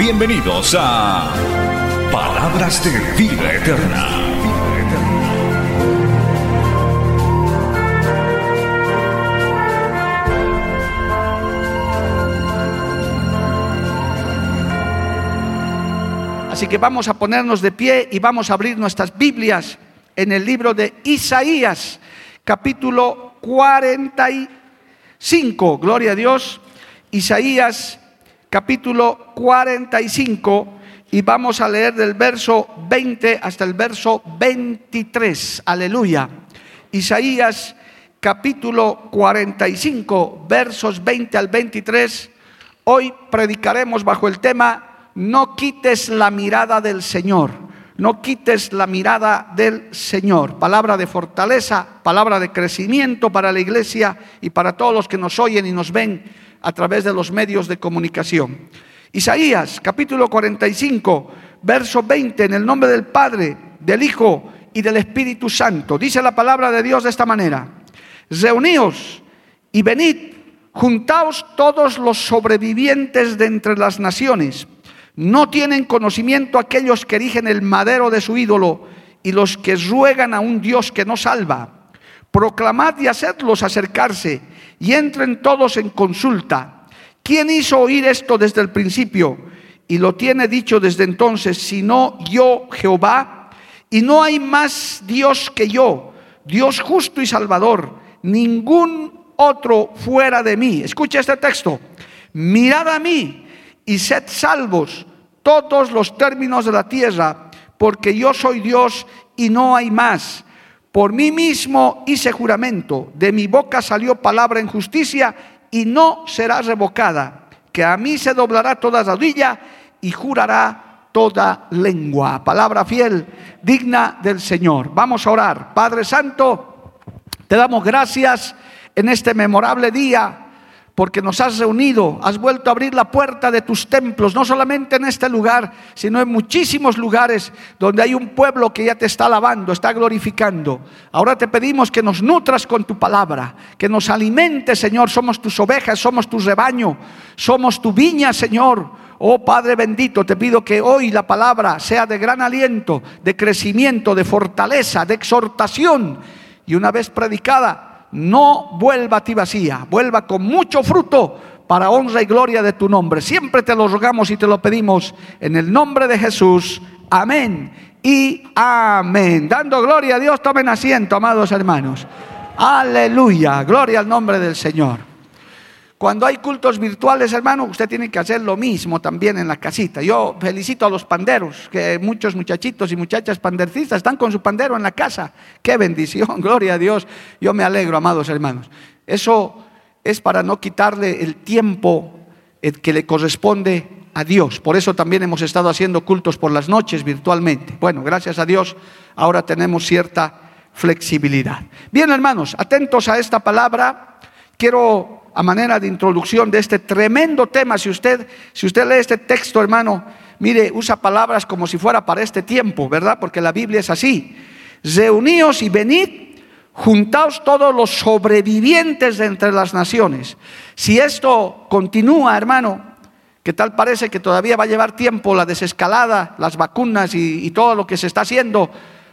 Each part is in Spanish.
Bienvenidos a Palabras de Vida Eterna. Así que vamos a ponernos de pie y vamos a abrir nuestras Biblias en el libro de Isaías, capítulo 45. Gloria a Dios. Isaías, capítulo 45. Y vamos a leer del verso 20 hasta el verso 23. Aleluya. Isaías, capítulo 45, versos 20 al 23. Hoy predicaremos bajo el tema no quites la mirada del Señor, no quites la mirada del Señor. Palabra de fortaleza, palabra de crecimiento para la iglesia y para todos los que nos oyen y nos ven a través de los medios de comunicación. Isaías capítulo 45, verso 20, en el nombre del Padre, del Hijo y del Espíritu Santo. Dice la palabra de Dios de esta manera. Reuníos y venid, juntaos todos los sobrevivientes de entre las naciones no tienen conocimiento aquellos que erigen el madero de su ídolo y los que ruegan a un Dios que no salva. Proclamad y hacedlos acercarse y entren todos en consulta. ¿Quién hizo oír esto desde el principio y lo tiene dicho desde entonces, sino yo Jehová? Y no hay más Dios que yo, Dios justo y salvador, ningún otro fuera de mí. Escucha este texto. Mirad a mí y sed salvos todos los términos de la tierra, porque yo soy Dios y no hay más. Por mí mismo hice juramento, de mi boca salió palabra en justicia y no será revocada, que a mí se doblará toda rodilla y jurará toda lengua. Palabra fiel, digna del Señor. Vamos a orar. Padre Santo, te damos gracias en este memorable día porque nos has reunido, has vuelto a abrir la puerta de tus templos, no solamente en este lugar, sino en muchísimos lugares donde hay un pueblo que ya te está alabando, está glorificando. Ahora te pedimos que nos nutras con tu palabra, que nos alimentes, Señor, somos tus ovejas, somos tu rebaño, somos tu viña, Señor. Oh Padre bendito, te pido que hoy la palabra sea de gran aliento, de crecimiento, de fortaleza, de exhortación. Y una vez predicada, no vuelva a ti vacía, vuelva con mucho fruto para honra y gloria de tu nombre. Siempre te lo rogamos y te lo pedimos en el nombre de Jesús. Amén y amén. Dando gloria a Dios, tomen asiento, amados hermanos. Aleluya, gloria al nombre del Señor. Cuando hay cultos virtuales, hermano, usted tiene que hacer lo mismo también en la casita. Yo felicito a los panderos, que muchos muchachitos y muchachas pandercistas están con su pandero en la casa. Qué bendición, gloria a Dios. Yo me alegro, amados hermanos. Eso es para no quitarle el tiempo eh, que le corresponde a Dios. Por eso también hemos estado haciendo cultos por las noches virtualmente. Bueno, gracias a Dios, ahora tenemos cierta flexibilidad. Bien, hermanos, atentos a esta palabra. Quiero a manera de introducción de este tremendo tema. Si usted, si usted lee este texto, hermano, mire, usa palabras como si fuera para este tiempo, ¿verdad? Porque la Biblia es así. Reuníos y venid, juntaos todos los sobrevivientes de entre las naciones. Si esto continúa, hermano, que tal parece que todavía va a llevar tiempo la desescalada, las vacunas y, y todo lo que se está haciendo,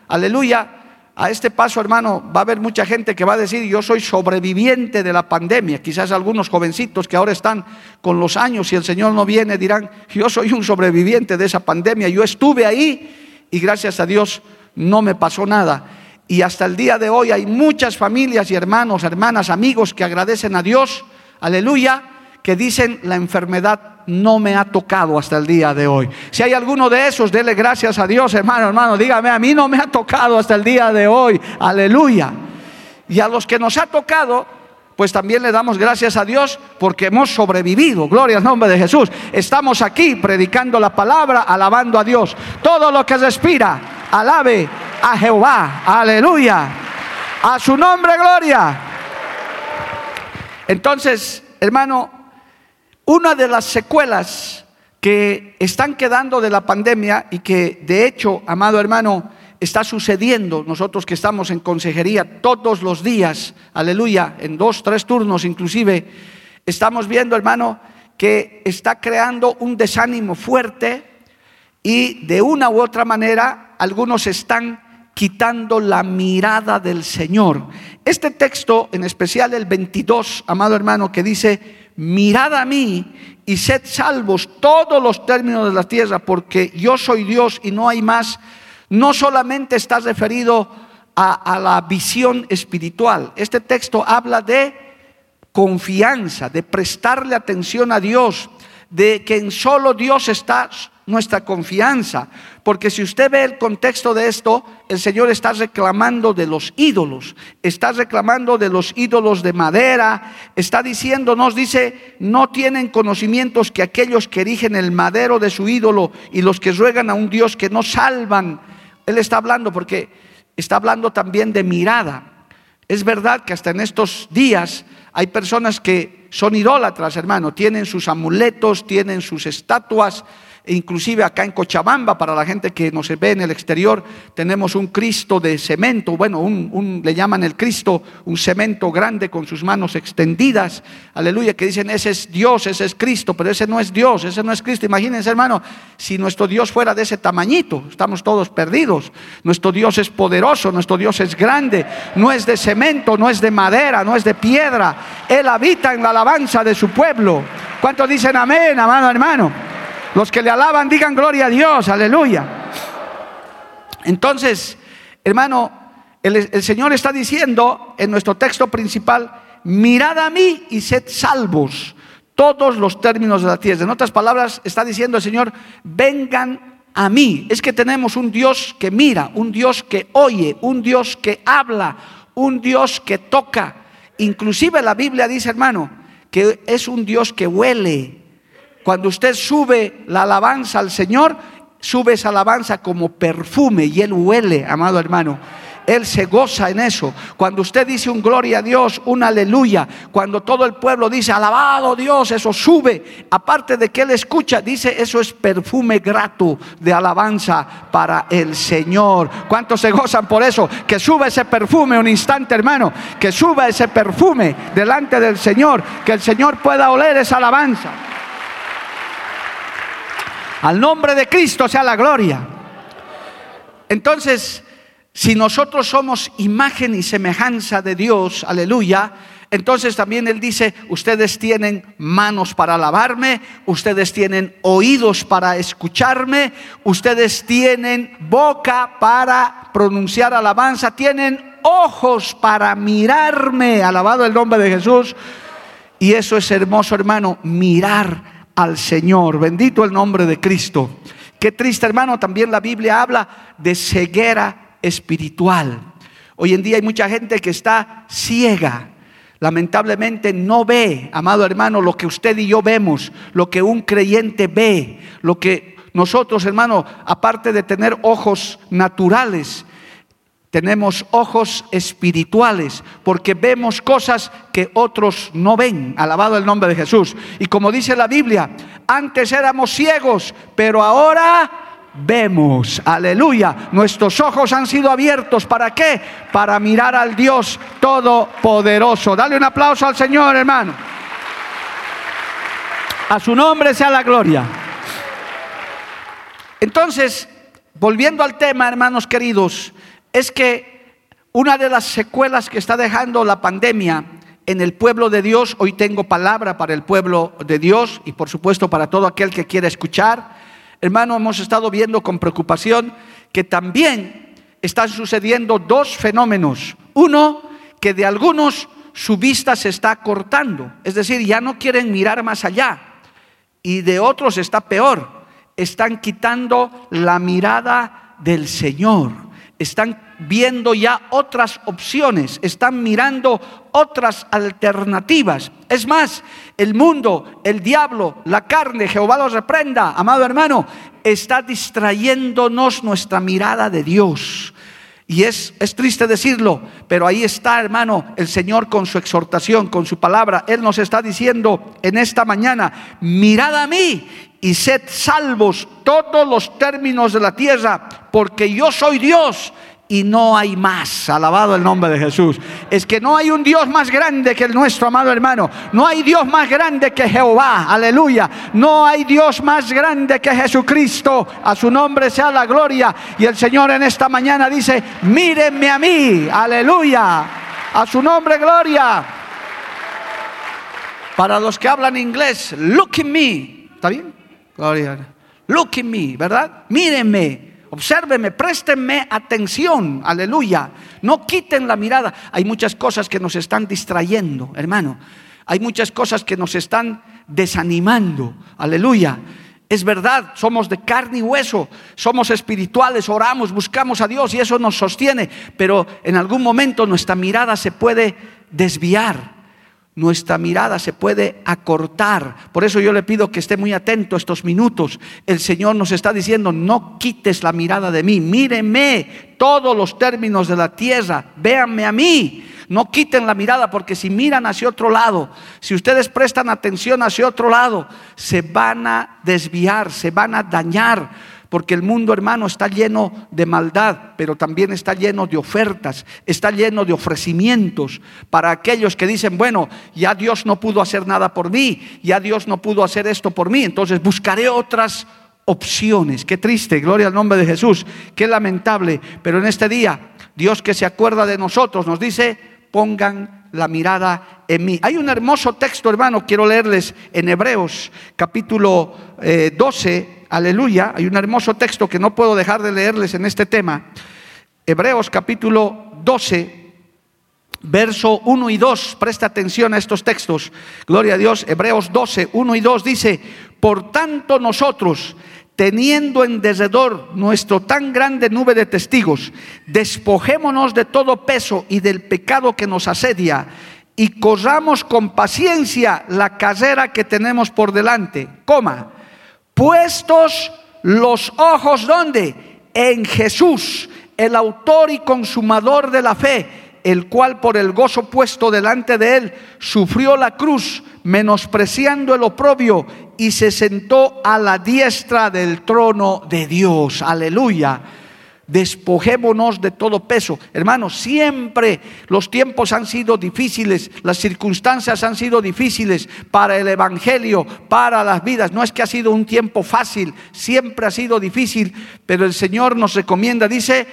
aleluya, a este paso, hermano, va a haber mucha gente que va a decir, yo soy sobreviviente de la pandemia. Quizás algunos jovencitos que ahora están con los años y el Señor no viene dirán, yo soy un sobreviviente de esa pandemia. Yo estuve ahí y gracias a Dios no me pasó nada. Y hasta el día de hoy hay muchas familias y hermanos, hermanas, amigos que agradecen a Dios, aleluya, que dicen la enfermedad no me ha tocado hasta el día de hoy. Si hay alguno de esos, dele gracias a Dios, hermano, hermano, dígame, a mí no me ha tocado hasta el día de hoy. Aleluya. Y a los que nos ha tocado, pues también le damos gracias a Dios porque hemos sobrevivido. Gloria al nombre de Jesús. Estamos aquí predicando la palabra, alabando a Dios. Todo lo que respira, alabe a Jehová. Aleluya. A su nombre, gloria. Entonces, hermano, una de las secuelas que están quedando de la pandemia y que de hecho, amado hermano, está sucediendo, nosotros que estamos en consejería todos los días, aleluya, en dos, tres turnos inclusive, estamos viendo, hermano, que está creando un desánimo fuerte y de una u otra manera algunos están quitando la mirada del Señor. Este texto, en especial el 22, amado hermano, que dice, mirad a mí y sed salvos todos los términos de la tierra, porque yo soy Dios y no hay más. No solamente está referido a, la visión espiritual, este texto habla de confianza, de prestarle atención a Dios, de que en solo Dios está nuestra confianza. Porque si usted ve el contexto de esto, el Señor está reclamando de los ídolos, está reclamando de los ídolos de madera, está diciéndonos, dice, no tienen conocimientos que aquellos que erigen el madero de su ídolo y los que ruegan a un Dios que no salvan él está hablando porque está hablando también de mirada. Es verdad que hasta en estos días hay personas que son idólatras, hermano, tienen sus amuletos, tienen sus estatuas, inclusive acá en Cochabamba, para la gente que nos ve en el exterior, tenemos un Cristo de cemento, bueno, un, le llaman el Cristo, un cemento grande con sus manos extendidas, aleluya, que dicen, ese es Dios, ese es Cristo, pero ese no es Dios, ese no es Cristo. Imagínense, hermano, si nuestro Dios fuera de ese tamañito, estamos todos perdidos. Nuestro Dios es poderoso, nuestro Dios es grande, no es de cemento, no es de madera, no es de piedra. Él habita en la alabanza de su pueblo. ¿Cuántos dicen amén, amado hermano? Los que le alaban digan gloria a Dios, aleluya. Entonces, hermano, el, Señor está diciendo en nuestro texto principal, mirad a mí y sed salvos todos los términos de la tierra. En otras palabras, está diciendo el Señor, vengan a mí. Es que tenemos un Dios que mira, un Dios que oye, un Dios que habla, un Dios que toca. Inclusive la Biblia dice, hermano, que es un Dios que huele, cuando usted sube la alabanza al Señor, sube esa alabanza como perfume y Él huele, amado hermano. Él se goza en eso. Cuando usted dice un gloria a Dios, un aleluya, cuando todo el pueblo dice alabado Dios, eso sube. Aparte de que Él escucha, dice eso es perfume grato de alabanza para el Señor. ¿Cuántos se gozan por eso? Que suba ese perfume un instante, hermano. Que suba ese perfume delante del Señor. Que el Señor pueda oler esa alabanza. Al nombre de Cristo sea la gloria. Entonces, si nosotros somos imagen y semejanza de Dios, aleluya, entonces también Él dice, ustedes tienen manos para alabarme, ustedes tienen oídos para escucharme, ustedes tienen boca para pronunciar alabanza, tienen ojos para mirarme, alabado el nombre de Jesús. Y eso es hermoso, hermano, mirar al Señor. Bendito el nombre de Cristo. Qué triste, hermano, también la Biblia habla de ceguera espiritual. Hoy en día hay mucha gente que está ciega. Lamentablemente no ve, amado hermano, lo que usted y yo vemos, lo que un creyente ve, lo que nosotros, hermano, aparte de tener ojos naturales, tenemos ojos espirituales porque vemos cosas que otros no ven. Alabado el nombre de Jesús. Y como dice la Biblia, antes éramos ciegos, pero ahora vemos. Aleluya. Nuestros ojos han sido abiertos. ¿Para qué? Para mirar al Dios Todopoderoso. Dale un aplauso al Señor, hermano. A su nombre sea la gloria. Entonces, volviendo al tema, hermanos queridos, es que una de las secuelas que está dejando la pandemia en el pueblo de Dios, hoy tengo palabra para el pueblo de Dios y por supuesto para todo aquel que quiera escuchar, hermano, hemos estado viendo con preocupación que también están sucediendo dos fenómenos. Uno, que de algunos su vista se está cortando, es decir, ya no quieren mirar más allá. Y de otros está peor, están quitando la mirada del Señor están viendo ya otras opciones, están mirando otras alternativas. Es más, el mundo, el diablo, la carne, Jehová los reprenda, amado hermano, está distrayéndonos nuestra mirada de Dios. Y es, es triste decirlo, pero ahí está, hermano, el Señor con su exhortación, con su palabra. Él nos está diciendo en esta mañana, mirad a mí y sed salvos todos los términos de la tierra, porque yo soy Dios y no hay más. Alabado el nombre de Jesús. Es que no hay un Dios más grande que el nuestro, amado hermano. No hay Dios más grande que Jehová. Aleluya. No hay Dios más grande que Jesucristo. A su nombre sea la gloria. Y el Señor en esta mañana dice, mírenme a mí. Aleluya. A su nombre, gloria. Para los que hablan inglés, look at me. ¿Está bien? Gloria. Look at me, ¿verdad? Mírenme. Obsérveme, préstenme atención, aleluya. No quiten la mirada. Hay muchas cosas que nos están distrayendo, hermano. Hay muchas cosas que nos están desanimando, aleluya. Es verdad, somos de carne y hueso, somos espirituales, oramos, buscamos a Dios y eso nos sostiene, pero en algún momento nuestra mirada se puede desviar nuestra mirada se puede acortar. Por eso yo le pido que esté muy atento estos minutos. El Señor nos está diciendo, no quites la mirada de mí, míreme todos los términos de la tierra, véanme a mí. No quiten la mirada porque si miran hacia otro lado, si ustedes prestan atención hacia otro lado, se van a desviar, se van a dañar porque el mundo, hermano, está lleno de maldad, pero también está lleno de ofertas, está lleno de ofrecimientos para aquellos que dicen, bueno, ya Dios no pudo hacer nada por mí, ya Dios no pudo hacer esto por mí, entonces buscaré otras opciones. Qué triste, gloria al nombre de Jesús, qué lamentable, pero en este día, Dios que se acuerda de nosotros nos dice, pongan la mirada en mí. Hay un hermoso texto, hermano, quiero leerles en Hebreos capítulo 12 eh, aleluya, hay un hermoso texto que no puedo dejar de leerles en este tema. Hebreos capítulo 12, verso 1 y 2, presta atención a estos textos. Gloria a Dios, Hebreos 12, 1 y 2 dice, por tanto nosotros, teniendo en derredor nuestro tan grande nube de testigos, despojémonos de todo peso y del pecado que nos asedia y corramos con paciencia la carrera que tenemos por delante. Coma puestos los ojos ¿dónde? En Jesús, el autor y consumador de la fe, el cual por el gozo puesto delante de él sufrió la cruz, menospreciando el oprobio y se sentó a la diestra del trono de Dios. Aleluya despojémonos de todo peso. Hermanos, siempre los tiempos han sido difíciles, las circunstancias han sido difíciles para el Evangelio, para las vidas. No es que ha sido un tiempo fácil, siempre ha sido difícil, pero el Señor nos recomienda, dice,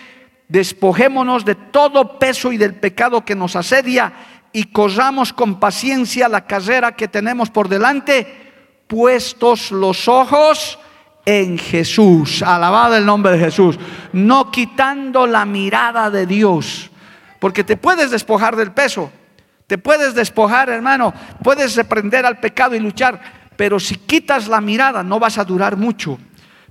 despojémonos de todo peso y del pecado que nos asedia y corramos con paciencia la carrera que tenemos por delante, puestos los ojos en Jesús. Alabado el nombre de Jesús. No quitando la mirada de Dios. Porque te puedes despojar del peso. Te puedes despojar, hermano. Puedes reprender al pecado y luchar. Pero si quitas la mirada no vas a durar mucho.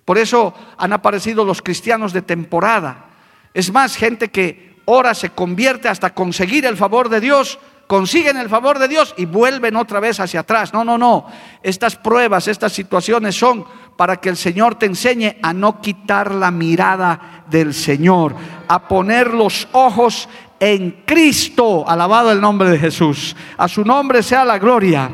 Por eso han aparecido los cristianos de temporada. Es más, gente que ora se convierte hasta conseguir el favor de Dios consiguen el favor de Dios y vuelven otra vez hacia atrás. No, no, no. Estas pruebas, estas situaciones son para que el Señor te enseñe a no quitar la mirada del Señor, a poner los ojos en Cristo. Alabado el nombre de Jesús. A su nombre sea la gloria.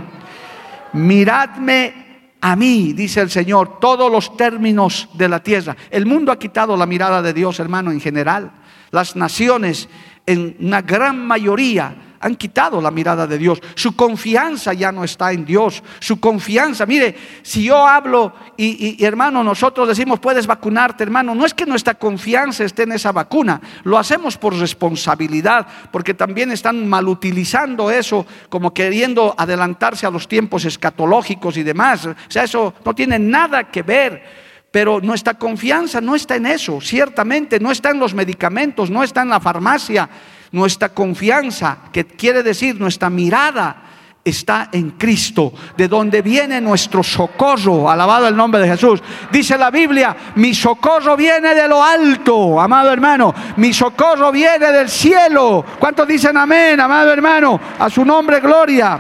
Miradme a mí, dice el Señor, todos los términos de la tierra. El mundo ha quitado la mirada de Dios, hermano, en general. Las naciones, en una gran mayoría, han quitado la mirada de Dios. Su confianza ya no está en Dios. Su confianza, mire, si yo hablo y, hermano, nosotros decimos, puedes vacunarte, hermano, no es que nuestra confianza esté en esa vacuna, lo hacemos por responsabilidad, porque también están malutilizando eso, como queriendo adelantarse a los tiempos escatológicos y demás. O sea, eso no tiene nada que ver. Pero nuestra confianza no está en eso, ciertamente, no está en los medicamentos, no está en la farmacia, nuestra confianza, que quiere decir nuestra mirada, está en Cristo, de donde viene nuestro socorro. Alabado el nombre de Jesús. Dice la Biblia, mi socorro viene de lo alto, amado hermano. Mi socorro viene del cielo. ¿Cuántos dicen amén, amado hermano? A su nombre, gloria.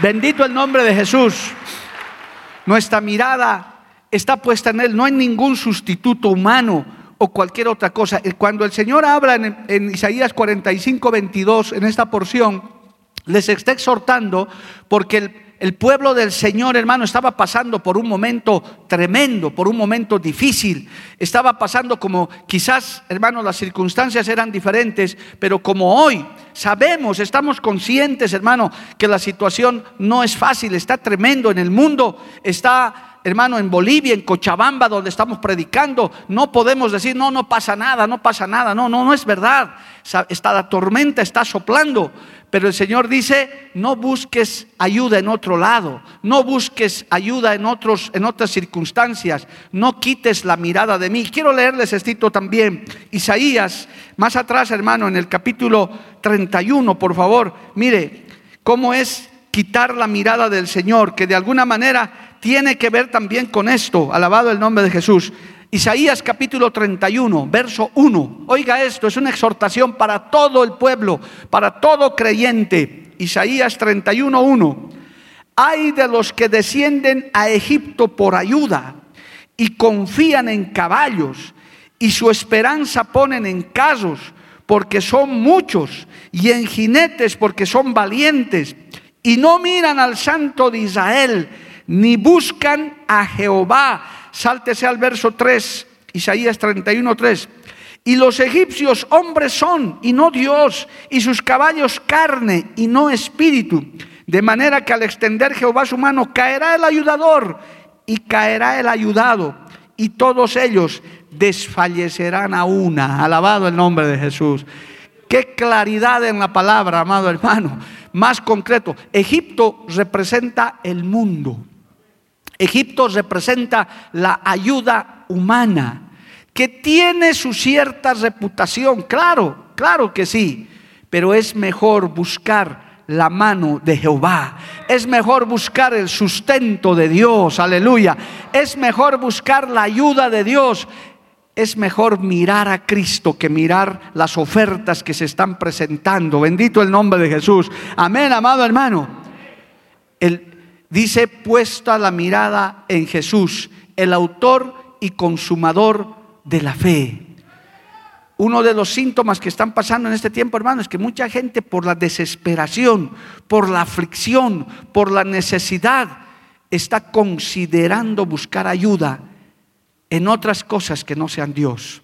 Bendito el nombre de Jesús. Nuestra mirada está puesta en Él, no hay ningún sustituto humano o cualquier otra cosa. Cuando el Señor habla en, en Isaías 45, 22, en esta porción, les está exhortando porque el, el pueblo del Señor, hermano, estaba pasando por un momento tremendo, por un momento difícil. Estaba pasando como quizás, hermano, las circunstancias eran diferentes, pero como hoy sabemos, estamos conscientes, hermano, que la situación no es fácil, está tremendo en el mundo, está hermano, en Bolivia, en Cochabamba, donde estamos predicando, no podemos decir, no, no pasa nada, no pasa nada. No, no, no es verdad. Está la tormenta, está soplando. Pero el Señor dice, no busques ayuda en otro lado, no busques ayuda en, otros, en otras circunstancias, no quites la mirada de mí. Quiero leerles esto también. Isaías, más atrás, hermano, en el capítulo 31, por favor, mire cómo es quitar la mirada del Señor, que de alguna manera tiene que ver también con esto. Alabado el nombre de Jesús. Isaías capítulo 31, verso 1. Oiga esto, es una exhortación para todo el pueblo, para todo creyente. Isaías 31, 1. Hay de los que descienden a Egipto por ayuda y confían en caballos y su esperanza ponen en casos porque son muchos y en jinetes porque son valientes y no miran al santo de Israel ni buscan a Jehová Sáltese al verso 3, Isaías 31, 3. Y los egipcios hombres son y no Dios, y sus caballos carne y no espíritu. De manera que al extender Jehová su mano caerá el ayudador y caerá el ayudado, y todos ellos desfallecerán a una. Alabado el nombre de Jesús. Qué claridad en la palabra, amado hermano. Más concreto, Egipto representa el mundo. Egipto representa la ayuda humana, que tiene su cierta reputación, claro, claro que sí, pero es mejor buscar la mano de Jehová. Es mejor buscar el sustento de Dios, aleluya. Es mejor buscar la ayuda de Dios. Es mejor mirar a Cristo que mirar las ofertas que se están presentando. Bendito el nombre de Jesús. Amén, amado hermano. Dice, puesta la mirada en Jesús, el autor y consumador de la fe. Uno de los síntomas que están pasando en este tiempo, hermano, es que mucha gente por la desesperación, por la aflicción, por la necesidad, está considerando buscar ayuda en otras cosas que no sean Dios.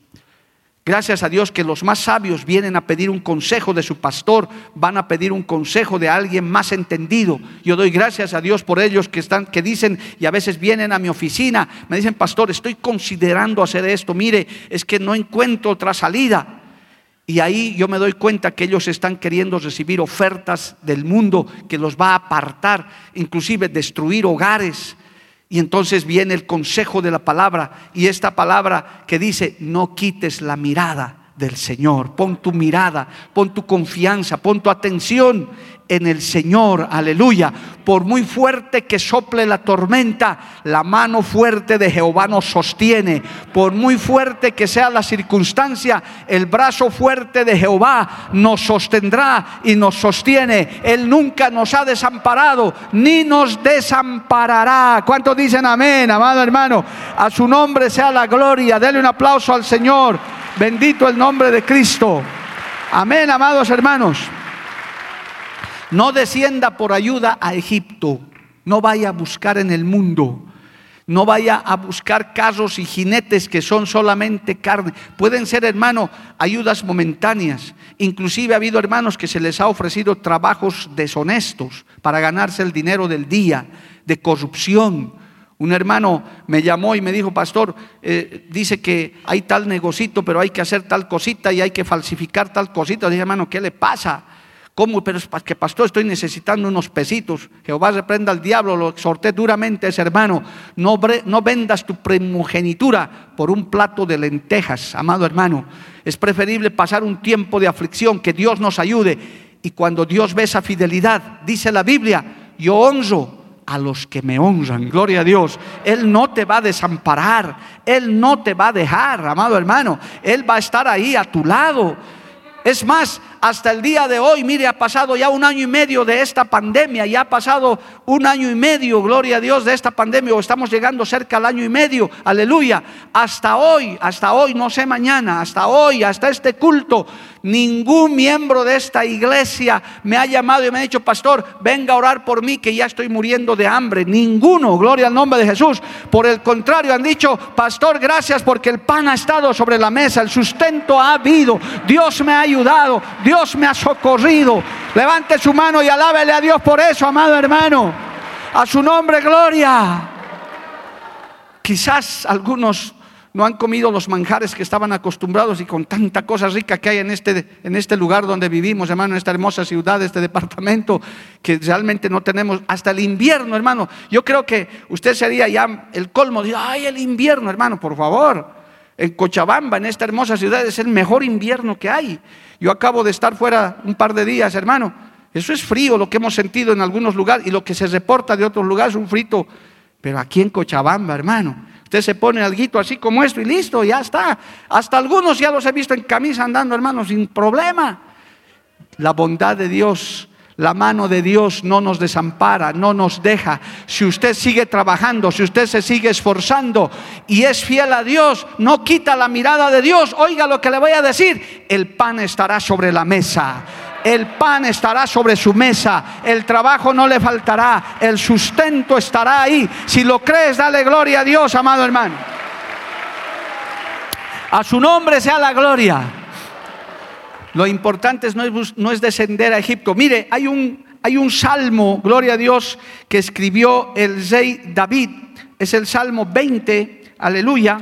Gracias a Dios que los más sabios vienen a pedir un consejo de su pastor, van a pedir un consejo de alguien más entendido. Yo doy gracias a Dios por ellos que están que dicen y a veces vienen a mi oficina, me dicen, "Pastor, estoy considerando hacer esto. Mire, es que no encuentro otra salida." Y ahí yo me doy cuenta que ellos están queriendo recibir ofertas del mundo que los va a apartar, inclusive destruir hogares, y entonces viene el consejo de la palabra y esta palabra que dice, no quites la mirada del Señor, pon tu mirada, pon tu confianza, pon tu atención en el Señor, aleluya. Por muy fuerte que sople la tormenta, la mano fuerte de Jehová nos sostiene. Por muy fuerte que sea la circunstancia, el brazo fuerte de Jehová nos sostendrá y nos sostiene. Él nunca nos ha desamparado ni nos desamparará. ¿Cuántos dicen amén, amado hermano? A su nombre sea la gloria. Dele un aplauso al Señor. Bendito el nombre de Cristo. Amén, amados hermanos. No descienda por ayuda a Egipto. No vaya a buscar en el mundo. No vaya a buscar carros y jinetes que son solamente carne. Pueden ser, hermano, ayudas momentáneas. Inclusive ha habido hermanos que se les ha ofrecido trabajos deshonestos para ganarse el dinero del día, de corrupción. Un hermano me llamó y me dijo, pastor, eh, dice que hay tal negocito, pero hay que hacer tal cosita y hay que falsificar tal cosita. Dije, hermano, ¿qué le pasa? ¿Cómo? Pero es que pastor, estoy necesitando unos pesitos. Jehová reprenda al diablo, lo exhorté duramente ese hermano. No, no vendas tu primogenitura por un plato de lentejas, amado hermano. Es preferible pasar un tiempo de aflicción, que Dios nos ayude Y cuando Dios ve esa fidelidad, dice la Biblia, yo honro a los que me honran. Gloria a Dios. Él no te va a desamparar. Él no te va a dejar, amado hermano. Él va a estar ahí a tu lado. Es más, hasta el día de hoy, mire, ha pasado ya un año y medio de esta pandemia, ya ha pasado un año y medio, gloria a Dios, de esta pandemia, o estamos llegando cerca al año y medio, aleluya. Hasta hoy, hasta hoy, no sé mañana, hasta hoy, hasta este culto, ningún miembro de esta iglesia me ha llamado y me ha dicho, pastor, venga a orar por mí que ya estoy muriendo de hambre. Ninguno, gloria al nombre de Jesús. Por el contrario, han dicho, pastor, gracias porque el pan ha estado sobre la mesa, el sustento ha habido, Dios me ha ayudado. Dios me ha socorrido. Levante su mano y alábele a Dios por eso, amado hermano. A su nombre, gloria. Quizás algunos no han comido los manjares que estaban acostumbrados y con tanta cosa rica que hay en este, en este lugar donde vivimos, hermano, en esta hermosa ciudad, este departamento, que realmente no tenemos hasta el invierno, hermano. Yo creo que usted sería ya el colmo de, ay, el invierno, hermano, por favor. En Cochabamba, en esta hermosa ciudad, es el mejor invierno que hay. Yo acabo de estar fuera un par de días, hermano. Eso es frío, lo que hemos sentido en algunos lugares y lo que se reporta de otros lugares, un frito. Pero aquí en Cochabamba, hermano, usted se pone algo así como esto y listo, ya está. Hasta algunos ya los he visto en camisa andando, hermano, sin problema. La bondad de Dios la mano de Dios no nos desampara, no nos deja. Si usted sigue trabajando, si usted se sigue esforzando y es fiel a Dios, no quita la mirada de Dios. Oiga lo que le voy a decir, el pan estará sobre la mesa. El pan estará sobre su mesa, el trabajo no le faltará, el sustento estará ahí. Si lo crees, dale gloria a Dios, amado hermano. A su nombre sea la gloria. Lo importante no es, descender a Egipto. Mire, hay un, hay un salmo, gloria a Dios, que escribió el rey David. Es el salmo 20, aleluya.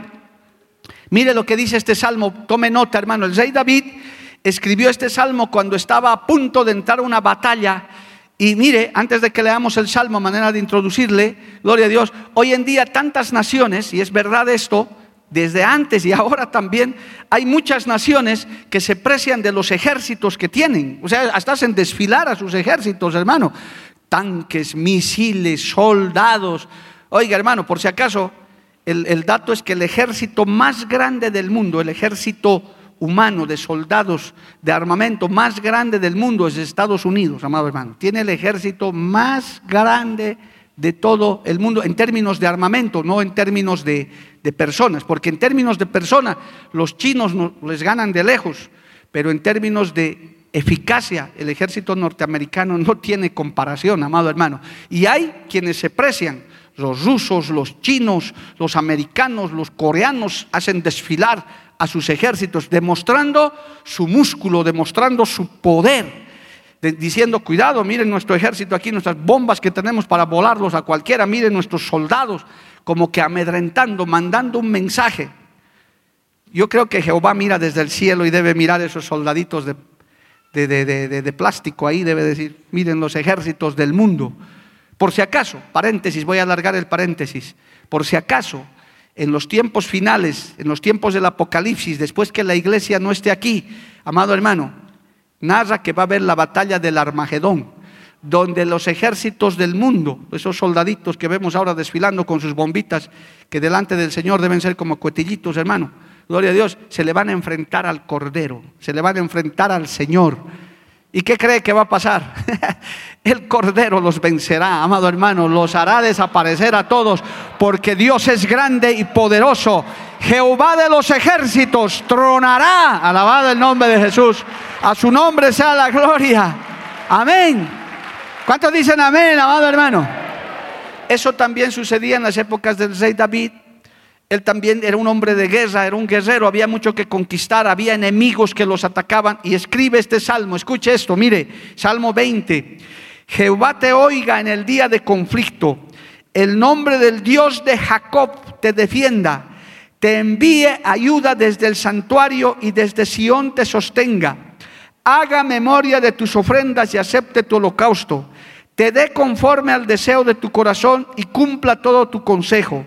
Mire lo que dice este salmo, tome nota hermano. El rey David escribió este salmo cuando estaba a punto de entrar a una batalla. Y mire, antes de que leamos el salmo, manera de introducirle, gloria a Dios, hoy en día tantas naciones, y es verdad esto, desde antes y ahora también hay muchas naciones que se precian de los ejércitos que tienen. O sea, hasta hacen desfilar a sus ejércitos, hermano. Tanques, misiles, soldados. Oiga, hermano, por si acaso, el, dato es que el ejército más grande del mundo, el ejército humano de soldados de armamento más grande del mundo es Estados Unidos, amado hermano. Tiene el ejército más grande de todo el mundo en términos de armamento, no en términos de, personas, porque en términos de personas los chinos les ganan de lejos, pero en términos de eficacia el ejército norteamericano no tiene comparación, amado hermano. Y hay quienes se precian, los rusos, los chinos, los americanos, los coreanos hacen desfilar a sus ejércitos, demostrando su músculo, demostrando su poder diciendo, cuidado, miren nuestro ejército aquí, nuestras bombas que tenemos para volarlos a cualquiera, miren nuestros soldados, como que amedrentando, mandando un mensaje. Yo creo que Jehová mira desde el cielo y debe mirar esos soldaditos de, de, plástico ahí, debe decir, miren los ejércitos del mundo. Por si acaso, paréntesis, voy a alargar el paréntesis, por si acaso, en los tiempos finales, en los tiempos del Apocalipsis, después que la iglesia no esté aquí, amado hermano, narra que va a haber la batalla del Armagedón, donde los ejércitos del mundo, esos soldaditos que vemos ahora desfilando con sus bombitas, que delante del Señor deben ser como cuetillitos, hermano, gloria a Dios, se le van a enfrentar al Cordero, se le van a enfrentar al Señor. ¿Y qué cree que va a pasar? El Cordero los vencerá, amado hermano, los hará desaparecer a todos, porque Dios es grande y poderoso. Jehová de los ejércitos tronará, alabado el nombre de Jesús. A su nombre sea la gloria. Amén. ¿Cuántos dicen amén, amado hermano? Eso también sucedía en las épocas del rey David. Él también era un hombre de guerra, era un guerrero, había mucho que conquistar, había enemigos que los atacaban. Y escribe este salmo, escuche esto, mire, Salmo 20. Jehová te oiga en el día de conflicto, el nombre del Dios de Jacob te defienda, te envíe ayuda desde el santuario y desde Sión te sostenga. Haga memoria de tus ofrendas y acepte tu holocausto. Te dé conforme al deseo de tu corazón y cumpla todo tu consejo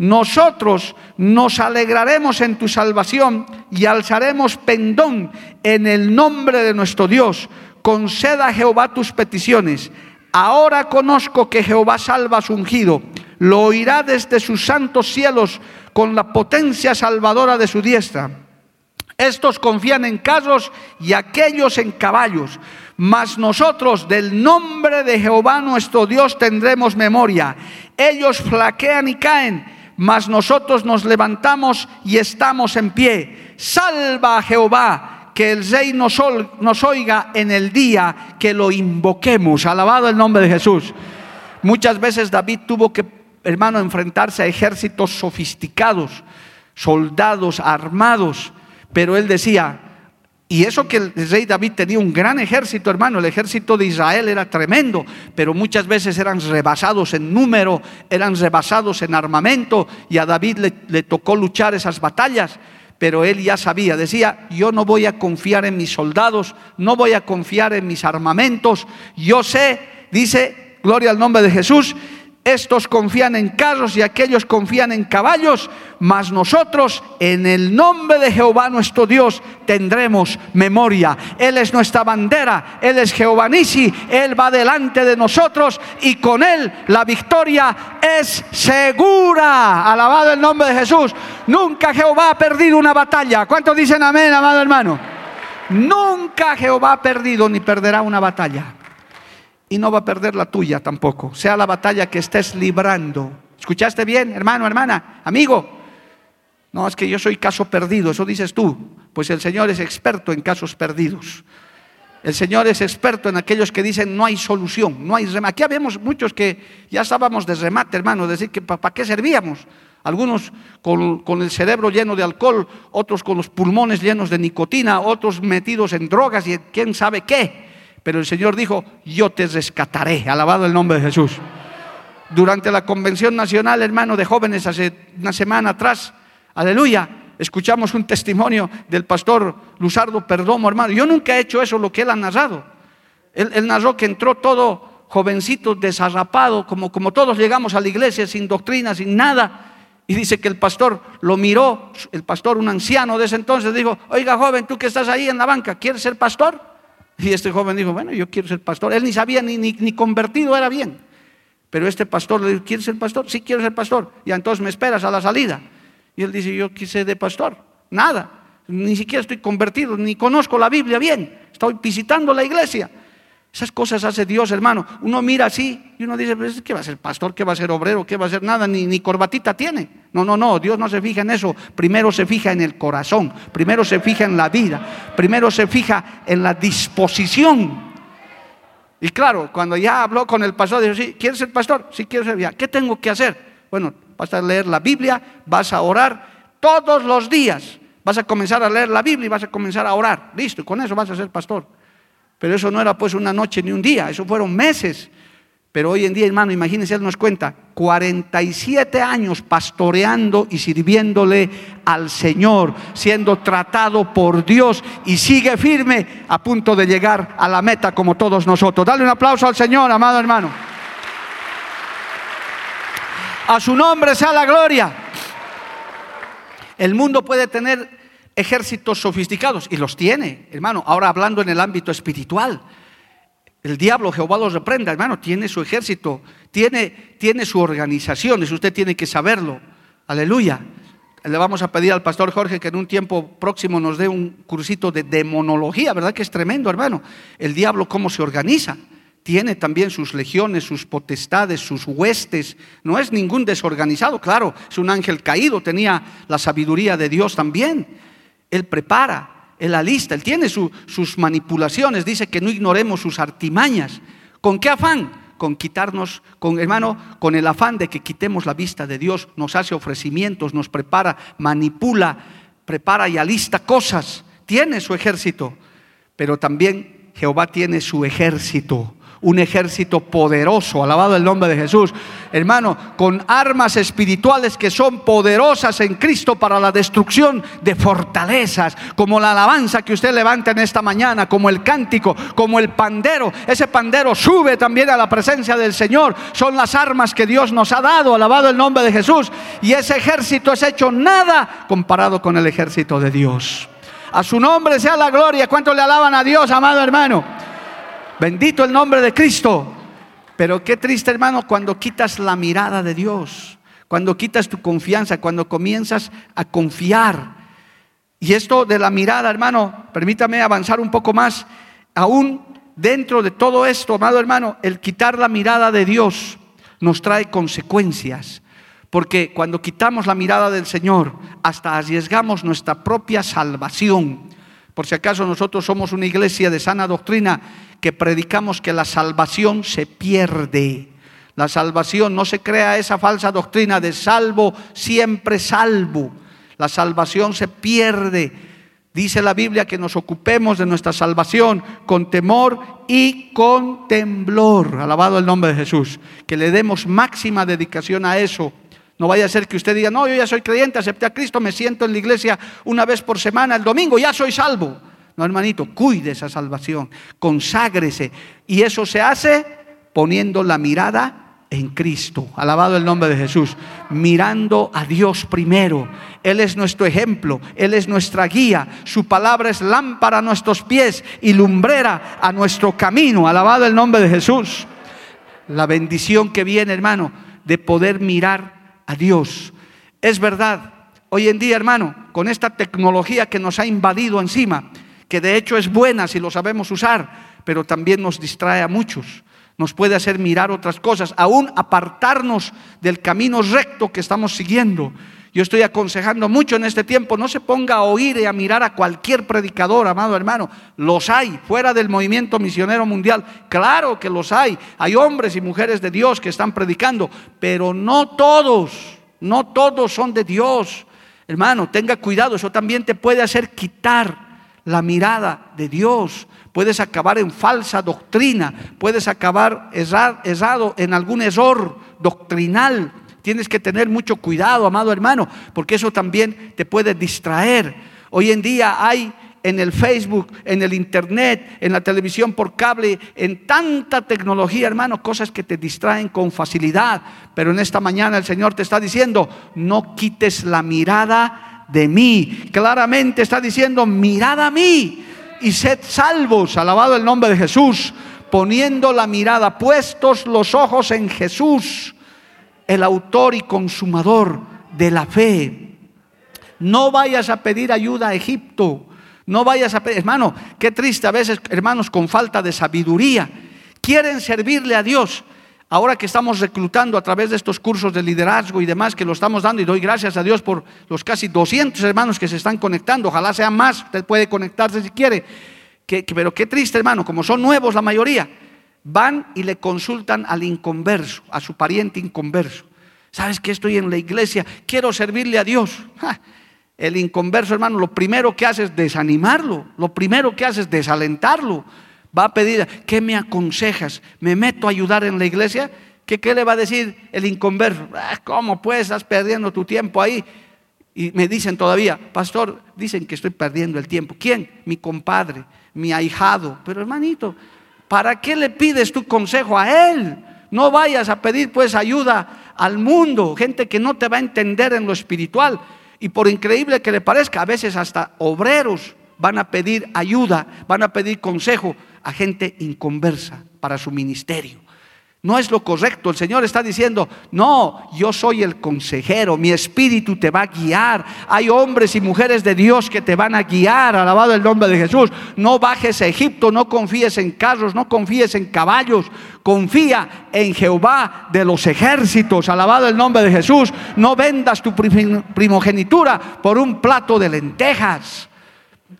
nosotros nos alegraremos en tu salvación y alzaremos pendón en el nombre de nuestro Dios. Conceda a Jehová tus peticiones. Ahora conozco que Jehová salva a su ungido. Lo oirá desde sus santos cielos con la potencia salvadora de su diestra. Estos confían en carros y aquellos en caballos. Mas nosotros del nombre de Jehová nuestro Dios tendremos memoria. Ellos flaquean y caen, mas nosotros nos levantamos y estamos en pie. Salva a Jehová, que el rey nos, oiga en el día que lo invoquemos. Alabado el nombre de Jesús. Muchas veces David tuvo que, hermano, enfrentarse a ejércitos sofisticados, soldados armados pero él decía, y eso que el rey David tenía un gran ejército, hermano, el ejército de Israel era tremendo, pero muchas veces eran rebasados en número, eran rebasados en armamento, y a David le tocó luchar esas batallas pero él ya sabía, decía, yo no voy a confiar en mis soldados, no voy a confiar en mis armamentos, yo sé, dice, gloria al nombre de Jesús, estos confían en carros y aquellos confían en caballos, mas nosotros en el nombre de Jehová nuestro Dios tendremos memoria. Él es nuestra bandera, Él es Jehová Nisi, Él va delante de nosotros y con Él la victoria es segura. Alabado el nombre de Jesús. Nunca Jehová ha perdido una batalla. ¿Cuántos dicen amén, amado hermano? Nunca Jehová ha perdido ni perderá una batalla y no va a perder la tuya tampoco, sea la batalla que estés librando. ¿Escuchaste bien, hermano, hermana, amigo? No, es que yo soy caso perdido, eso dices tú. Pues el Señor es experto en casos perdidos. El Señor es experto en aquellos que dicen no hay solución, no hay remate. Aquí habíamos muchos que ya estábamos de remate, hermano, decir que para qué servíamos. Algunos con, con, el cerebro lleno de alcohol, otros con los pulmones llenos de nicotina, otros metidos en drogas y quién sabe qué. Pero el Señor dijo, yo te rescataré. Alabado el nombre de Jesús. Durante la convención nacional, hermano, de jóvenes hace una semana atrás, aleluya, escuchamos un testimonio del pastor Luzardo Perdomo, hermano. Yo nunca he hecho eso, lo que él ha narrado. Él, narró que entró todo jovencito, desarrapado, como, como todos llegamos a la iglesia, sin doctrina, sin nada. Y dice que el pastor lo miró, el pastor, un anciano de ese entonces, dijo, oiga joven, tú que estás ahí en la banca, ¿quieres ser pastor? Y este joven dijo, bueno, yo quiero ser pastor. Él ni sabía, ni, ni, convertido era bien. Pero este pastor le dijo, ¿quieres ser pastor? Sí, quiero ser pastor. Y entonces me esperas a la salida. Y él dice, yo quise de pastor. Nada. Ni siquiera estoy convertido, ni conozco la Biblia bien. Estoy visitando la iglesia. Esas cosas hace Dios, hermano. Uno mira así y uno dice, pues, ¿qué va a ser pastor? ¿Qué va a ser obrero? ¿Qué va a ser nada? Ni, corbatita tiene. No, no, no. Dios no se fija en eso. Primero se fija en el corazón. Primero se fija en la vida. Primero se fija en la disposición. Y claro, cuando ya habló con el pastor, dijo, sí, ¿quieres ser pastor? Sí, quiero ser. Ya. ¿Qué tengo que hacer? Bueno, vas a leer la Biblia, vas a orar todos los días. Vas a comenzar a leer la Biblia y vas a comenzar a orar. Listo, con eso vas a ser pastor. Pero eso no era pues una noche ni un día, eso fueron meses. Pero hoy en día, hermano, imagínense, él nos cuenta, 47 años pastoreando y sirviéndole al Señor, siendo tratado por Dios y sigue firme a punto de llegar a la meta como todos nosotros. Dale un aplauso al Señor, amado hermano. A su nombre sea la gloria. El mundo puede tener ejércitos sofisticados, y los tiene, hermano. Ahora hablando en el ámbito espiritual, el diablo, Jehová los reprenda, hermano, tiene su ejército, tiene, tiene su organización, eso usted tiene que saberlo. Aleluya. Le vamos a pedir al pastor Jorge que en un tiempo próximo nos dé un cursito de demonología, ¿verdad? Que es tremendo, hermano. El diablo, cómo se organiza. Tiene también sus legiones, sus potestades, sus huestes. No es ningún desorganizado, claro, es un ángel caído, tenía la sabiduría de Dios también él prepara, Él alista, Él tiene sus manipulaciones, dice que no ignoremos sus artimañas. ¿Con qué afán? Con quitarnos, con hermano, con el afán de que quitemos la vista de Dios, nos hace ofrecimientos, nos prepara, manipula, prepara y alista cosas. Tiene su ejército, pero también Jehová tiene su ejército un ejército poderoso, alabado el nombre de Jesús, hermano, con armas espirituales que son poderosas en Cristo para la destrucción de fortalezas, como la alabanza que usted levanta en esta mañana, como el cántico, como el pandero. Ese pandero sube también a la presencia del Señor. Son las armas que Dios nos ha dado, alabado el nombre de Jesús. Y ese ejército es hecho nada comparado con el ejército de Dios. A su nombre sea la gloria. ¿Cuánto le alaban a Dios, amado hermano? Bendito el nombre de Cristo. Pero qué triste, hermano, cuando quitas la mirada de Dios, cuando quitas tu confianza, cuando comienzas a confiar. Y esto de la mirada, hermano, permítame avanzar un poco más. Aún dentro de todo esto, amado hermano, el quitar la mirada de Dios nos trae consecuencias. Porque cuando quitamos la mirada del Señor, hasta arriesgamos nuestra propia salvación. Por si acaso nosotros somos una iglesia de sana doctrina que predicamos que la salvación se pierde. La salvación no se crea esa falsa doctrina de salvo, siempre salvo. La salvación se pierde. Dice la Biblia que nos ocupemos de nuestra salvación con temor y con temblor. Alabado el nombre de Jesús. Que le demos máxima dedicación a eso no vaya a ser que usted diga, no, yo ya soy creyente, acepté a Cristo, me siento en la iglesia una vez por semana, el domingo, ya soy salvo. No, hermanito, cuide esa salvación, conságrese. Y eso se hace poniendo la mirada en Cristo. Alabado el nombre de Jesús. Mirando a Dios primero. Él es nuestro ejemplo, Él es nuestra guía. Su palabra es lámpara a nuestros pies y lumbrera a nuestro camino. Alabado el nombre de Jesús. La bendición que viene, hermano, de poder mirar a Dios. Es verdad, hoy en día, hermano, con esta tecnología que nos ha invadido encima, que de hecho es buena si lo sabemos usar, pero también nos distrae a muchos. Nos puede hacer mirar otras cosas, aún apartarnos del camino recto que estamos siguiendo. Yo estoy aconsejando mucho en este tiempo, no se ponga a oír y a mirar a cualquier predicador, amado hermano. Los hay, fuera del movimiento misionero mundial. Claro que los hay. Hay hombres y mujeres de Dios que están predicando, pero no todos, no todos son de Dios. Hermano, tenga cuidado, eso también te puede hacer quitar la mirada de Dios. Puedes acabar en falsa doctrina, puedes acabar errado en algún error doctrinal Tienes que tener mucho cuidado, amado hermano, porque eso también te puede distraer. Hoy en día hay en el Facebook, en el Internet, en la televisión por cable, en tanta tecnología, hermano, cosas que te distraen con facilidad. Pero en esta mañana el Señor te está diciendo, no quites la mirada de mí. Claramente está diciendo, mirad a mí y sed salvos, alabado el nombre de Jesús, poniendo la mirada, puestos los ojos en Jesús el autor y consumador de la fe. No vayas a pedir ayuda a Egipto. No vayas a pedir, hermano, qué triste a veces, hermanos, con falta de sabiduría. Quieren servirle a Dios. Ahora que estamos reclutando a través de estos cursos de liderazgo y demás que lo estamos dando y doy gracias a Dios por los casi 200 hermanos que se están conectando, ojalá sean más, usted puede conectarse si quiere, pero qué triste hermano, como son nuevos la mayoría, van y le consultan al inconverso, a su pariente inconverso. ¿Sabes que estoy en la iglesia? Quiero servirle a Dios. El inconverso, hermano, lo primero que hace es desanimarlo, lo primero que hace es desalentarlo. Va a pedir, ¿qué me aconsejas? ¿Me meto a ayudar en la iglesia? ¿Qué, qué le va a decir el inconverso? Ah, ¿Cómo pues estás perdiendo tu tiempo ahí? Y me dicen todavía, pastor, dicen que estoy perdiendo el tiempo. ¿Quién? Mi compadre, mi ahijado. Pero hermanito, ¿Para qué le pides tu consejo a Él? No vayas a pedir pues ayuda al mundo, gente que no te va a entender en lo espiritual. Y por increíble que le parezca, a veces hasta obreros van a pedir ayuda, van a pedir consejo a gente inconversa para su ministerio. No es lo correcto. El Señor está diciendo, no, yo soy el consejero, mi espíritu te va a guiar. Hay hombres y mujeres de Dios que te van a guiar, alabado el nombre de Jesús. No bajes a Egipto, no confíes en carros, no confíes en caballos. Confía en Jehová de los ejércitos, alabado el nombre de Jesús. No vendas tu primogenitura por un plato de lentejas.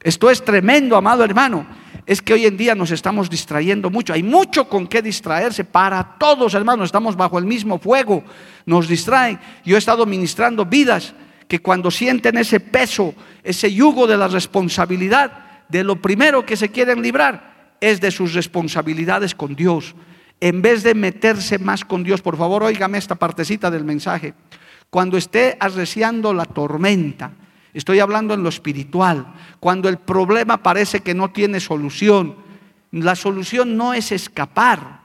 Esto es tremendo, amado hermano es que hoy en día nos estamos distrayendo mucho. Hay mucho con qué distraerse para todos, hermanos. Estamos bajo el mismo fuego. Nos distraen. Yo he estado ministrando vidas que cuando sienten ese peso, ese yugo de la responsabilidad, de lo primero que se quieren librar es de sus responsabilidades con Dios. En vez de meterse más con Dios, por favor, óigame esta partecita del mensaje. Cuando esté arreciando la tormenta, Estoy hablando en lo espiritual. Cuando el problema parece que no tiene solución, la solución no es escapar,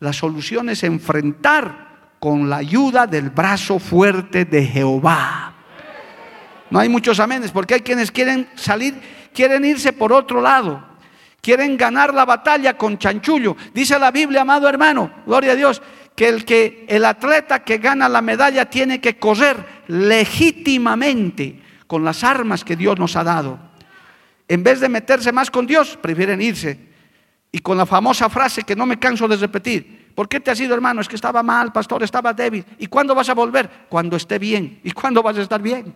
la solución es enfrentar con la ayuda del brazo fuerte de Jehová. No hay muchos amenes, porque hay quienes quieren salir, quieren irse por otro lado, Quieren ganar la batalla con chanchullo. Dice la Biblia, amado hermano, gloria a Dios, que el que el atleta que gana la medalla tiene que correr legítimamente con las armas que Dios nos ha dado. En vez de meterse más con Dios, prefieren irse. Y con la famosa frase que no me canso de repetir, ¿por qué te has ido, hermano? Es que estaba mal, pastor, estaba débil. ¿Y cuándo vas a volver? Cuando esté bien. ¿Y cuándo vas a estar bien?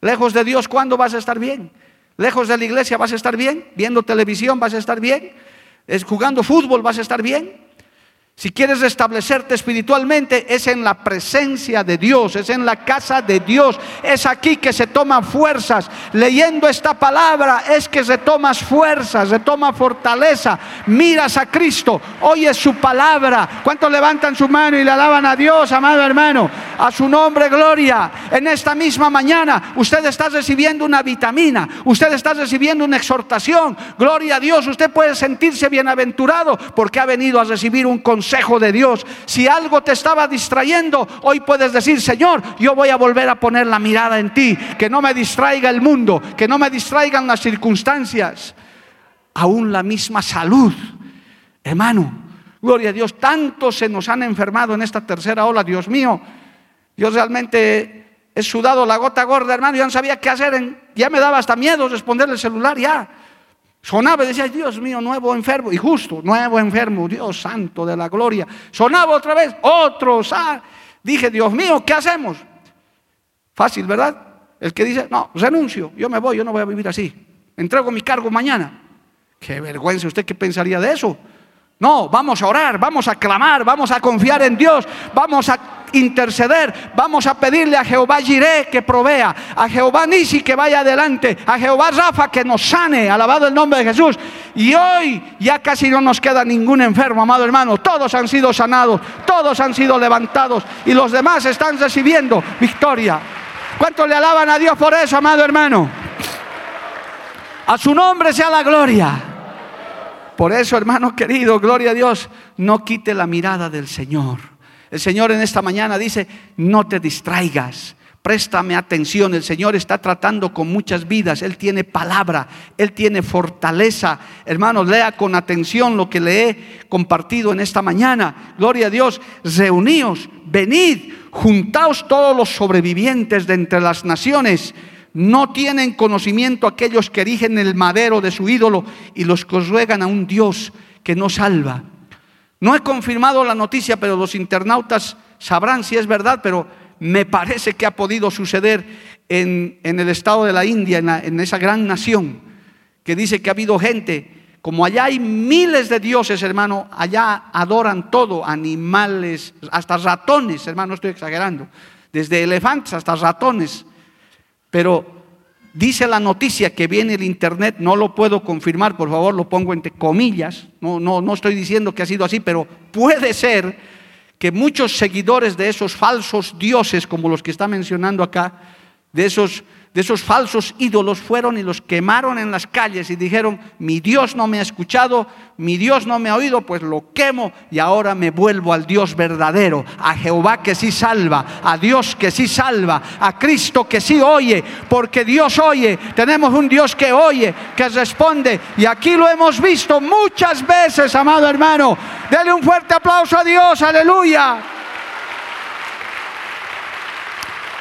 Lejos de Dios, ¿cuándo vas a estar bien? Lejos de la iglesia, ¿vas a estar bien? Viendo televisión, ¿vas a estar bien? ¿Es jugando fútbol, vas a estar bien? Si quieres restablecerte espiritualmente, es en la presencia de Dios, es en la casa de Dios, es aquí que se toman fuerzas. Leyendo esta palabra es que se tomas fuerzas, se toma fortaleza. Miras a Cristo, oyes su palabra. ¿Cuántos levantan su mano y le alaban a Dios, amado hermano? A su nombre, gloria. En esta misma mañana usted está recibiendo una vitamina, usted está recibiendo una exhortación. Gloria a Dios, usted puede sentirse bienaventurado porque ha venido a recibir un consejo consejo de Dios. Si algo te estaba distrayendo, hoy puedes decir, Señor, yo voy a volver a poner la mirada en ti, que no me distraiga el mundo, que no me distraigan las circunstancias, aún la misma salud. Hermano, gloria a Dios, tantos se nos han enfermado en esta tercera ola, Dios mío. Yo realmente he sudado la gota gorda, hermano, ya no sabía qué hacer, ya me daba hasta miedo responderle el celular, ya. Sonaba y decía, Dios mío, nuevo enfermo. Y justo, nuevo enfermo, Dios santo de la gloria. Sonaba otra vez, otro. Dije, Dios mío, ¿qué hacemos? Fácil, ¿verdad? El que dice, no, renuncio, yo me voy, yo no voy a vivir así. Entrego mi cargo mañana. Qué vergüenza, ¿usted qué pensaría de eso? No, vamos a orar, vamos a clamar, vamos a confiar en Dios, vamos a interceder, vamos a pedirle a Jehová Jiré que provea, a Jehová Nisi que vaya adelante, a Jehová Rafa que nos sane, alabado el nombre de Jesús. Y hoy ya casi no nos queda ningún enfermo, amado hermano, todos han sido sanados, todos han sido levantados y los demás están recibiendo victoria. ¿Cuánto le alaban a Dios por eso, amado hermano? A su nombre sea la gloria. Por eso, hermano querido, gloria a Dios, no quite la mirada del Señor. El Señor en esta mañana dice, no te distraigas, préstame atención. El Señor está tratando con muchas vidas. Él tiene palabra, Él tiene fortaleza. Hermanos, lea con atención lo que le he compartido en esta mañana. Gloria a Dios, reuníos, venid, juntaos todos los sobrevivientes de entre las naciones no tienen conocimiento aquellos que erigen el madero de su ídolo y los que ruegan a un Dios que no salva. No he confirmado la noticia, pero los internautas sabrán si es verdad, pero me parece que ha podido suceder en, el estado de la India, en, en esa gran nación, que dice que ha habido gente, como allá hay miles de dioses, hermano, allá adoran todo, animales, hasta ratones, hermano, estoy exagerando, desde elefantes hasta ratones pero dice la noticia que viene el internet, no lo puedo confirmar, por favor lo pongo entre comillas, no, no, no estoy diciendo que ha sido así, pero puede ser que muchos seguidores de esos falsos dioses, como los que está mencionando acá, de esos de esos falsos ídolos fueron y los quemaron en las calles y dijeron, mi Dios no me ha escuchado, mi Dios no me ha oído, pues lo quemo y ahora me vuelvo al Dios verdadero, a Jehová que sí salva, a Dios que sí salva, a Cristo que sí oye, porque Dios oye, tenemos un Dios que oye, que responde y aquí lo hemos visto muchas veces, amado hermano. Dele un fuerte aplauso a Dios, aleluya.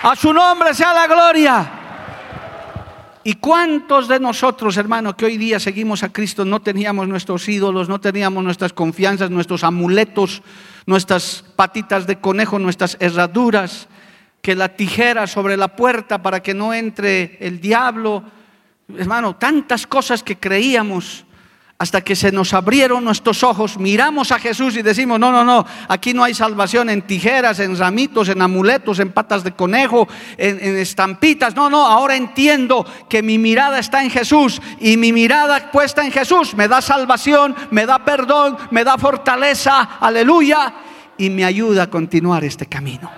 A su nombre sea la gloria. ¿Y cuántos de nosotros, hermano, que hoy día seguimos a Cristo, no teníamos nuestros ídolos, no teníamos nuestras confianzas, nuestros amuletos, nuestras patitas de conejo, nuestras herraduras, que la tijera sobre la puerta para que no entre el diablo? Hermano, tantas cosas que creíamos hasta que se nos abrieron nuestros ojos, miramos a Jesús y decimos, no, no, no, aquí no hay salvación en tijeras, en ramitos, en amuletos, en patas de conejo, en, estampitas, no, no, ahora entiendo que mi mirada está en Jesús y mi mirada puesta en Jesús me da salvación, me da perdón, me da fortaleza, aleluya, y me ayuda a continuar este camino.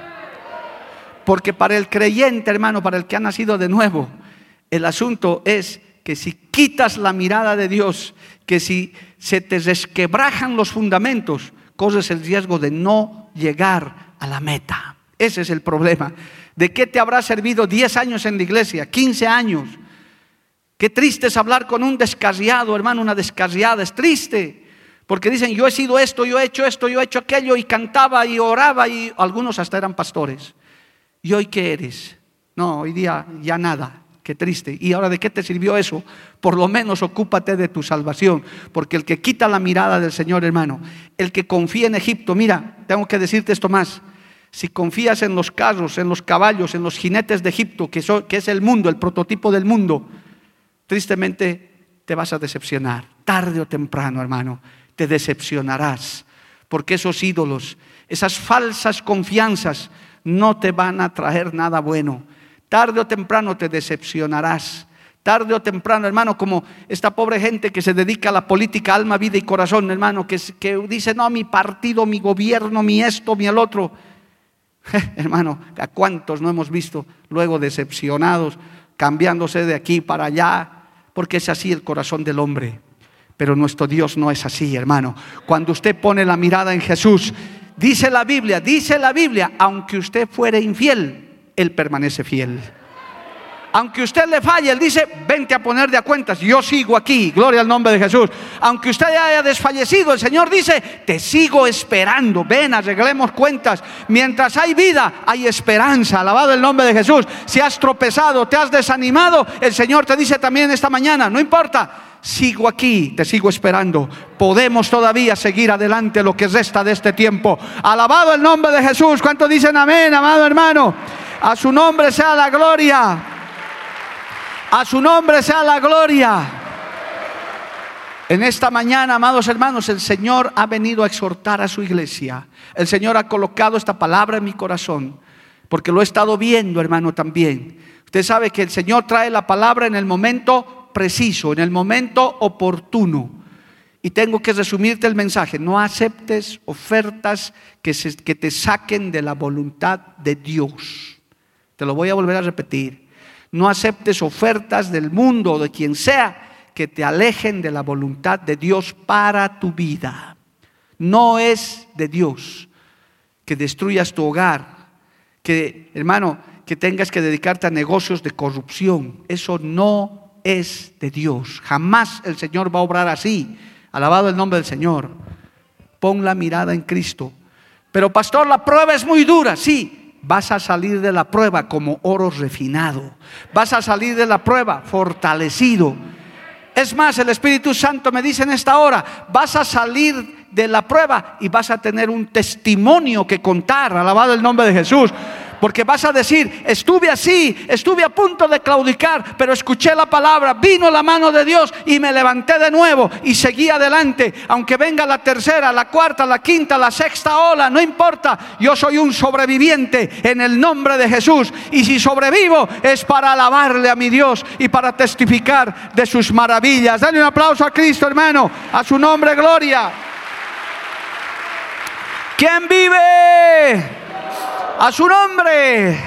Porque para el creyente, hermano, para el que ha nacido de nuevo, el asunto es que si quitas la mirada de Dios, que si se te desquebrajan los fundamentos, corres el riesgo de no llegar a la meta. Ese es el problema. ¿De qué te habrá servido 10 años en la iglesia, 15 años? Qué triste es hablar con un descarriado, hermano, una descarriada, es triste. Porque dicen, yo he sido esto, yo he hecho esto, yo he hecho aquello, y cantaba y oraba, y algunos hasta eran pastores. ¿Y hoy qué eres? No, hoy día ya nada. Qué triste. ¿Y ahora de qué te sirvió eso? Por lo menos ocúpate de tu salvación. Porque el que quita la mirada del Señor, hermano, el que confía en Egipto, mira, tengo que decirte esto más. Si confías en los carros, en los caballos, en los jinetes de Egipto, que, que es el mundo, el prototipo del mundo, tristemente te vas a decepcionar. Tarde o temprano, hermano, te decepcionarás. Porque esos ídolos, esas falsas confianzas, no te van a traer nada bueno Tarde o temprano te decepcionarás. Tarde o temprano, hermano, como esta pobre gente que se dedica a la política, alma, vida y corazón, hermano, que, que dice, no, mi partido, mi gobierno, mi esto, mi el otro. hermano, ¿a cuántos no hemos visto luego decepcionados, cambiándose de aquí para allá? Porque es así el corazón del hombre. Pero nuestro Dios no es así, hermano. Cuando usted pone la mirada en Jesús, dice la Biblia, dice la Biblia, aunque usted fuere infiel, él permanece fiel. Aunque usted le falle, Él dice, vente a poner de a cuentas, yo sigo aquí, gloria al nombre de Jesús. Aunque usted haya desfallecido, el Señor dice, te sigo esperando, ven, arreglemos cuentas. Mientras hay vida, hay esperanza, alabado el nombre de Jesús. Si has tropezado, te has desanimado, el Señor te dice también esta mañana, no importa, sigo aquí, te sigo esperando. Podemos todavía seguir adelante lo que resta de este tiempo. Alabado el nombre de Jesús. ¿Cuántos dicen amén, amado hermano? A su nombre sea la gloria. A su nombre sea la gloria. En esta mañana, amados hermanos, el Señor ha venido a exhortar a su iglesia. El Señor ha colocado esta palabra en mi corazón, porque lo he estado viendo, hermano, también. Usted sabe que el Señor trae la palabra en el momento preciso, en el momento oportuno. Y tengo que resumirte el mensaje. No aceptes ofertas que, que te saquen de la voluntad de Dios. Te lo voy a volver a repetir. No aceptes ofertas del mundo o de quien sea que te alejen de la voluntad de Dios para tu vida. No es de Dios que destruyas tu hogar, que hermano, que tengas que dedicarte a negocios de corrupción. Eso no es de Dios. Jamás el Señor va a obrar así. Alabado el nombre del Señor. Pon la mirada en Cristo. Pero pastor, la prueba es muy dura. Sí, vas a salir de la prueba como oro refinado. Vas a salir de la prueba fortalecido. Es más, el Espíritu Santo me dice en esta hora, vas a salir de la prueba y vas a tener un testimonio que contar. Alabado el nombre de Jesús. Porque vas a decir, estuve así, estuve a punto de claudicar, pero escuché la palabra, vino la mano de Dios y me levanté de nuevo y seguí adelante. Aunque venga la tercera, la cuarta, la quinta, la sexta ola, no importa, yo soy un sobreviviente en el nombre de Jesús. Y si sobrevivo es para alabarle a mi Dios y para testificar de sus maravillas. Dale un aplauso a Cristo, hermano, a su nombre, gloria. ¿Quién vive? A su nombre.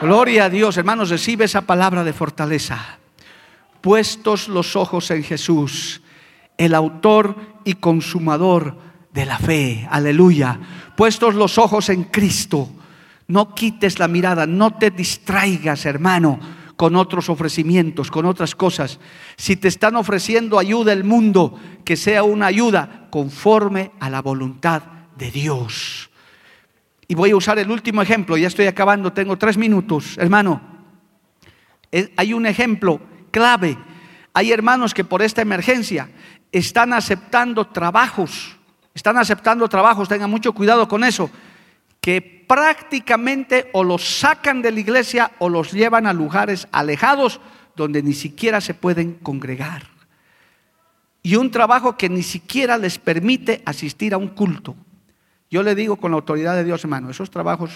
Gloria a Dios, hermanos, recibe esa palabra de fortaleza. Puestos los ojos en Jesús, el autor y consumador de la fe. Aleluya. Puestos los ojos en Cristo. No quites la mirada, no te distraigas, hermano, con otros ofrecimientos, con otras cosas. Si te están ofreciendo ayuda el mundo, que sea una ayuda conforme a la voluntad de Dios. Y voy a usar el último ejemplo, ya estoy acabando, tengo tres minutos, hermano. Hay un ejemplo clave. Hay hermanos que por esta emergencia están aceptando trabajos, están aceptando trabajos, tengan mucho cuidado con eso, que prácticamente o los sacan de la iglesia o los llevan a lugares alejados donde ni siquiera se pueden congregar. Y un trabajo que ni siquiera les permite asistir a un culto. Yo le digo con la autoridad de Dios, hermano, esos trabajos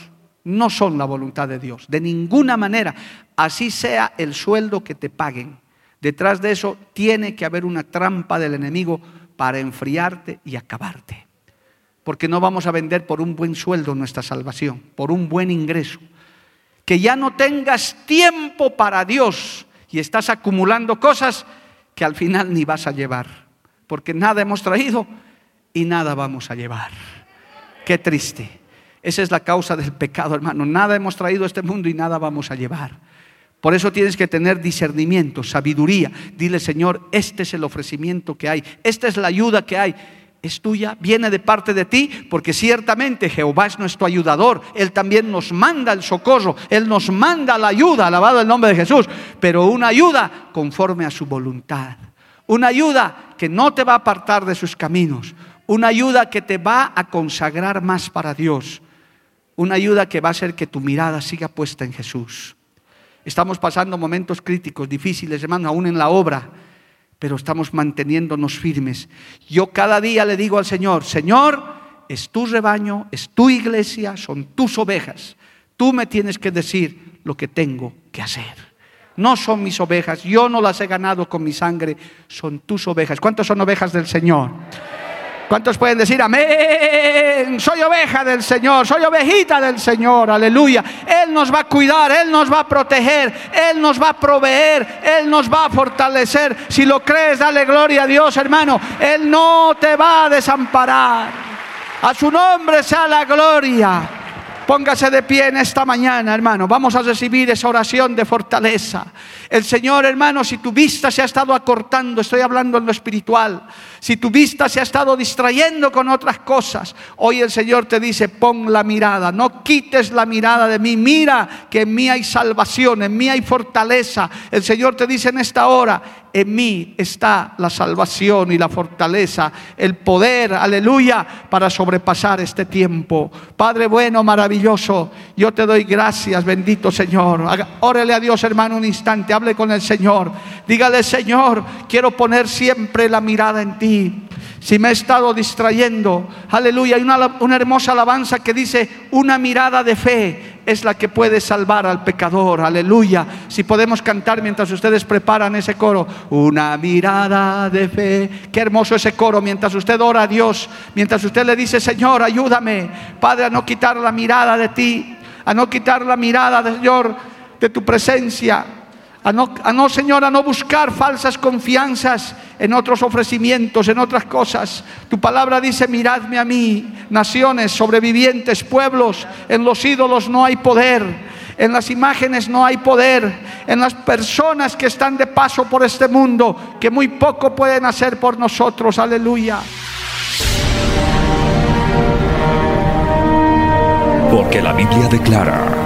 no son la voluntad de Dios, de ninguna manera, así sea el sueldo que te paguen. Detrás de eso tiene que haber una trampa del enemigo para enfriarte y acabarte. Porque no vamos a vender por un buen sueldo nuestra salvación, por un buen ingreso. Que ya no tengas tiempo para Dios y estás acumulando cosas que al final ni vas a llevar. Porque nada hemos traído y nada vamos a llevar. Qué triste. Esa es la causa del pecado, hermano. Nada hemos traído a este mundo y nada vamos a llevar. Por eso tienes que tener discernimiento, sabiduría. Dile, Señor, este es el ofrecimiento que hay, esta es la ayuda que hay. Es tuya, viene de parte de ti, porque ciertamente Jehová es nuestro ayudador. Él también nos manda el socorro, Él nos manda la ayuda, alabado el nombre de Jesús, pero una ayuda conforme a su voluntad. Una ayuda que no te va a apartar de sus caminos. Una ayuda que te va a consagrar más para Dios. Una ayuda que va a hacer que tu mirada siga puesta en Jesús. Estamos pasando momentos críticos, difíciles, hermano, aún en la obra, pero estamos manteniéndonos firmes. Yo cada día le digo al Señor, Señor, es tu rebaño, es tu iglesia, son tus ovejas. Tú me tienes que decir lo que tengo que hacer. No son mis ovejas, yo no las he ganado con mi sangre, son tus ovejas. ¿Cuántas son ovejas del Señor? ¿Cuántos pueden decir amén? Soy oveja del Señor, soy ovejita del Señor, aleluya. Él nos va a cuidar, Él nos va a proteger, Él nos va a proveer, Él nos va a fortalecer. Si lo crees, dale gloria a Dios, hermano. Él no te va a desamparar. A su nombre sea la gloria. Póngase de pie en esta mañana, hermano. Vamos a recibir esa oración de fortaleza. El Señor, hermano, si tu vista se ha estado acortando, estoy hablando en lo espiritual, si tu vista se ha estado distrayendo con otras cosas, hoy el Señor te dice, pon la mirada, no quites la mirada de mí, mira que en mí hay salvación, en mí hay fortaleza. El Señor te dice en esta hora, en mí está la salvación y la fortaleza, el poder, aleluya, para sobrepasar este tiempo. Padre bueno, maravilloso, yo te doy gracias, bendito Señor. Órale a Dios, hermano, un instante, hable con el Señor. Dígale, Señor, quiero poner siempre la mirada en ti. Si me he estado distrayendo, aleluya, hay una, hermosa alabanza que dice, una mirada de fe es la que puede salvar al pecador. Aleluya. Si podemos cantar mientras ustedes preparan ese coro. Una mirada de fe. Qué hermoso ese coro mientras usted ora a Dios. Mientras usted le dice, Señor, ayúdame. Padre, a no quitar la mirada de ti. A no quitar la mirada, Señor, de tu presencia. A no, Señor, a no buscar falsas confianzas en otros ofrecimientos, en otras cosas. Tu palabra dice, miradme a mí, naciones, sobrevivientes, pueblos, en los ídolos no hay poder, en las imágenes no hay poder, en las personas que están de paso por este mundo, que muy poco pueden hacer por nosotros. Aleluya. Porque la Biblia declara.